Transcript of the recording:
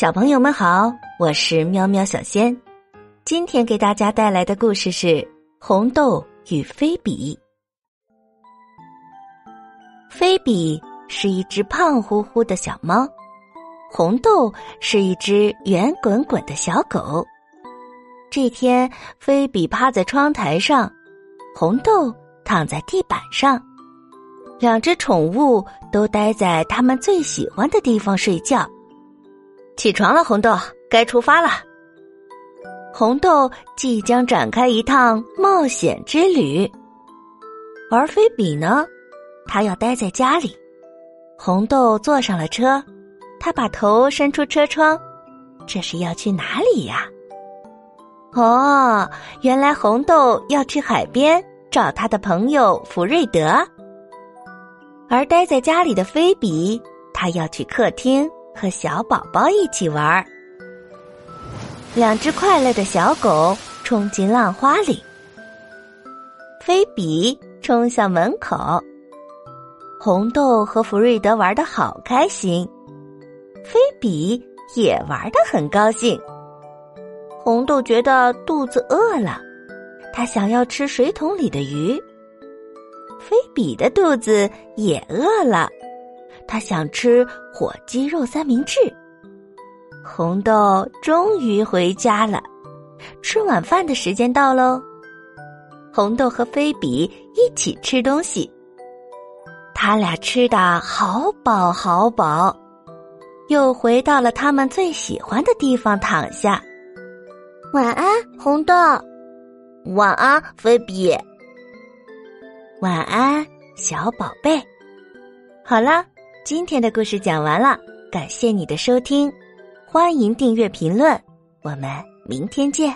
小朋友们好，我是喵喵小仙。今天给大家带来的故事是《红豆与菲比》。菲比是一只胖乎乎的小猫，红豆是一只圆滚滚的小狗。这天，菲比趴在窗台上，红豆躺在地板上，两只宠物都待在他们最喜欢的地方睡觉。起床了，红豆，该出发了。红豆即将展开一趟冒险之旅，而菲比呢，他要待在家里。红豆坐上了车，他把头伸出车窗，这是要去哪里呀？哦，原来红豆要去海边找他的朋友福瑞德，而待在家里的菲比，他要去客厅。和小宝宝一起玩儿，两只快乐的小狗冲进浪花里。菲比冲向门口，红豆和福瑞德玩的好开心，菲比也玩的很高兴。红豆觉得肚子饿了，他想要吃水桶里的鱼。菲比的肚子也饿了。他想吃火鸡肉三明治。红豆终于回家了，吃晚饭的时间到喽。红豆和菲比一起吃东西，他俩吃的好饱好饱，又回到了他们最喜欢的地方躺下。晚安，红豆。晚安，菲比。晚安，小宝贝。好了。今天的故事讲完了，感谢你的收听，欢迎订阅评论，我们明天见。